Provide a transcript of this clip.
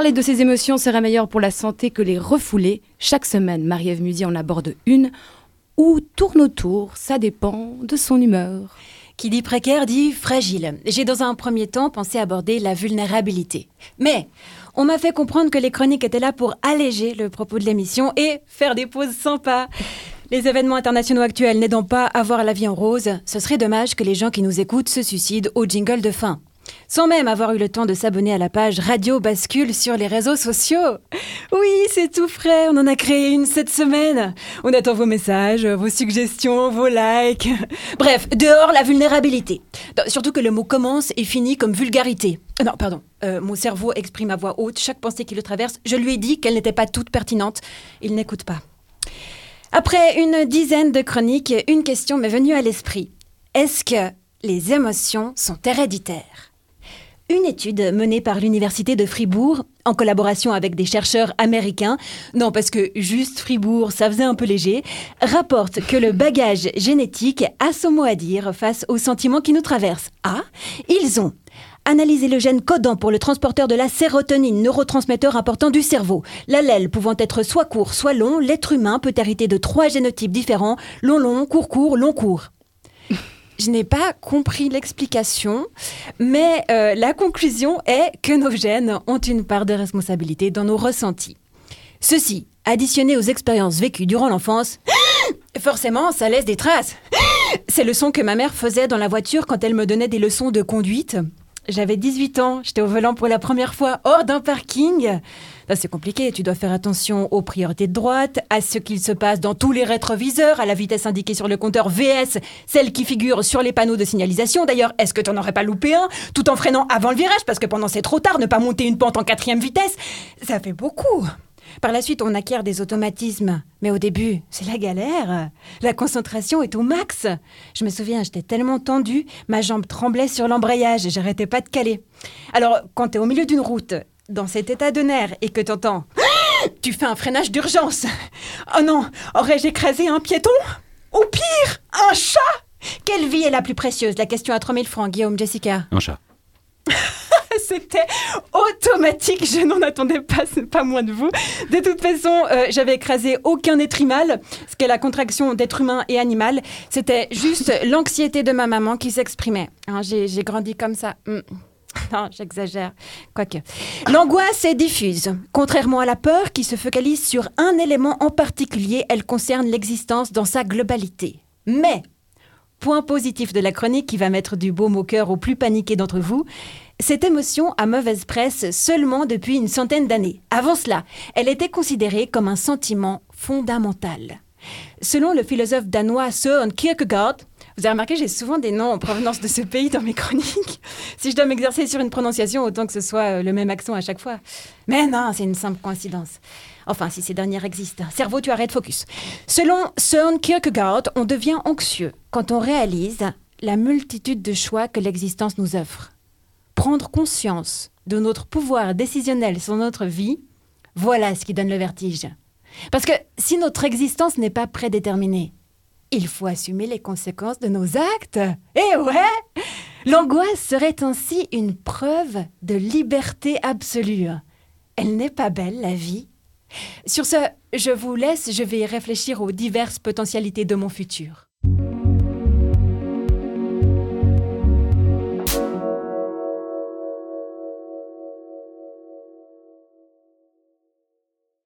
Parler de ses émotions serait meilleur pour la santé que les refouler. Chaque semaine, Marie-Ève Musy en aborde une ou tourne autour, ça dépend de son humeur. Qui dit précaire dit fragile. J'ai dans un premier temps pensé aborder la vulnérabilité. Mais on m'a fait comprendre que les chroniques étaient là pour alléger le propos de l'émission et faire des pauses sympas. Les événements internationaux actuels n'aidant pas à voir la vie en rose, ce serait dommage que les gens qui nous écoutent se suicident au jingle de fin. Sans même avoir eu le temps de s'abonner à la page Radio Bascule sur les réseaux sociaux. Oui, c'est tout frais, on en a créé une cette semaine. On attend vos messages, vos suggestions, vos likes. Bref, dehors la vulnérabilité. Surtout que le mot commence et finit comme vulgarité. Euh, non, pardon. Euh, mon cerveau exprime à voix haute chaque pensée qui le traverse. Je lui ai dit qu'elle n'était pas toute pertinente. Il n'écoute pas. Après une dizaine de chroniques, une question m'est venue à l'esprit. Est-ce que les émotions sont héréditaires? Une étude menée par l'Université de Fribourg, en collaboration avec des chercheurs américains, non parce que juste Fribourg, ça faisait un peu léger, rapporte que le bagage génétique a son mot à dire face aux sentiments qui nous traversent. Ah, ils ont Analyser le gène codant pour le transporteur de la sérotonine, neurotransmetteur important du cerveau. L'allèle pouvant être soit court, soit long, l'être humain peut hériter de trois génotypes différents, long long, court court, long court. Je n'ai pas compris l'explication, mais euh, la conclusion est que nos gènes ont une part de responsabilité dans nos ressentis. Ceci, additionné aux expériences vécues durant l'enfance, forcément, ça laisse des traces. C'est le son que ma mère faisait dans la voiture quand elle me donnait des leçons de conduite. J'avais 18 ans, j'étais au volant pour la première fois hors d'un parking. c'est compliqué, tu dois faire attention aux priorités de droite, à ce qu'il se passe dans tous les rétroviseurs, à la vitesse indiquée sur le compteur VS, celle qui figure sur les panneaux de signalisation. D'ailleurs, est-ce que tu n'en aurais pas loupé un, tout en freinant avant le virage, parce que pendant c'est trop tard, ne pas monter une pente en quatrième vitesse, ça fait beaucoup. Par la suite, on acquiert des automatismes. Mais au début, c'est la galère. La concentration est au max. Je me souviens, j'étais tellement tendue, ma jambe tremblait sur l'embrayage et j'arrêtais pas de caler. Alors, quand t'es au milieu d'une route, dans cet état de nerfs, et que t'entends Tu fais un freinage d'urgence Oh non Aurais-je écrasé un piéton? Ou pire, un chat? Quelle vie est la plus précieuse? La question à 3000 francs, Guillaume, Jessica. Un chat. C'était automatique, je n'en attendais pas, pas moins de vous. De toute façon, euh, j'avais écrasé aucun être mal, ce qu'est la contraction d'être humain et animal. C'était juste l'anxiété de ma maman qui s'exprimait. Hein, j'ai grandi comme ça. Hmm. Non, j'exagère. Quoique. L'angoisse est diffuse. Contrairement à la peur qui se focalise sur un élément en particulier, elle concerne l'existence dans sa globalité. Mais, point positif de la chronique qui va mettre du baume au cœur aux plus paniqués d'entre vous, cette émotion a mauvaise presse seulement depuis une centaine d'années. Avant cela, elle était considérée comme un sentiment fondamental. Selon le philosophe danois Søren Kierkegaard, vous avez remarqué, j'ai souvent des noms en provenance de ce pays dans mes chroniques. Si je dois m'exercer sur une prononciation, autant que ce soit euh, le même accent à chaque fois. Mais non, c'est une simple coïncidence. Enfin, si ces dernières existent. Cerveau, tu arrêtes, focus. Selon Søren Kierkegaard, on devient anxieux quand on réalise la multitude de choix que l'existence nous offre prendre conscience de notre pouvoir décisionnel sur notre vie, voilà ce qui donne le vertige. Parce que si notre existence n'est pas prédéterminée, il faut assumer les conséquences de nos actes. Eh ouais L'angoisse serait ainsi une preuve de liberté absolue. Elle n'est pas belle, la vie Sur ce, je vous laisse, je vais réfléchir aux diverses potentialités de mon futur.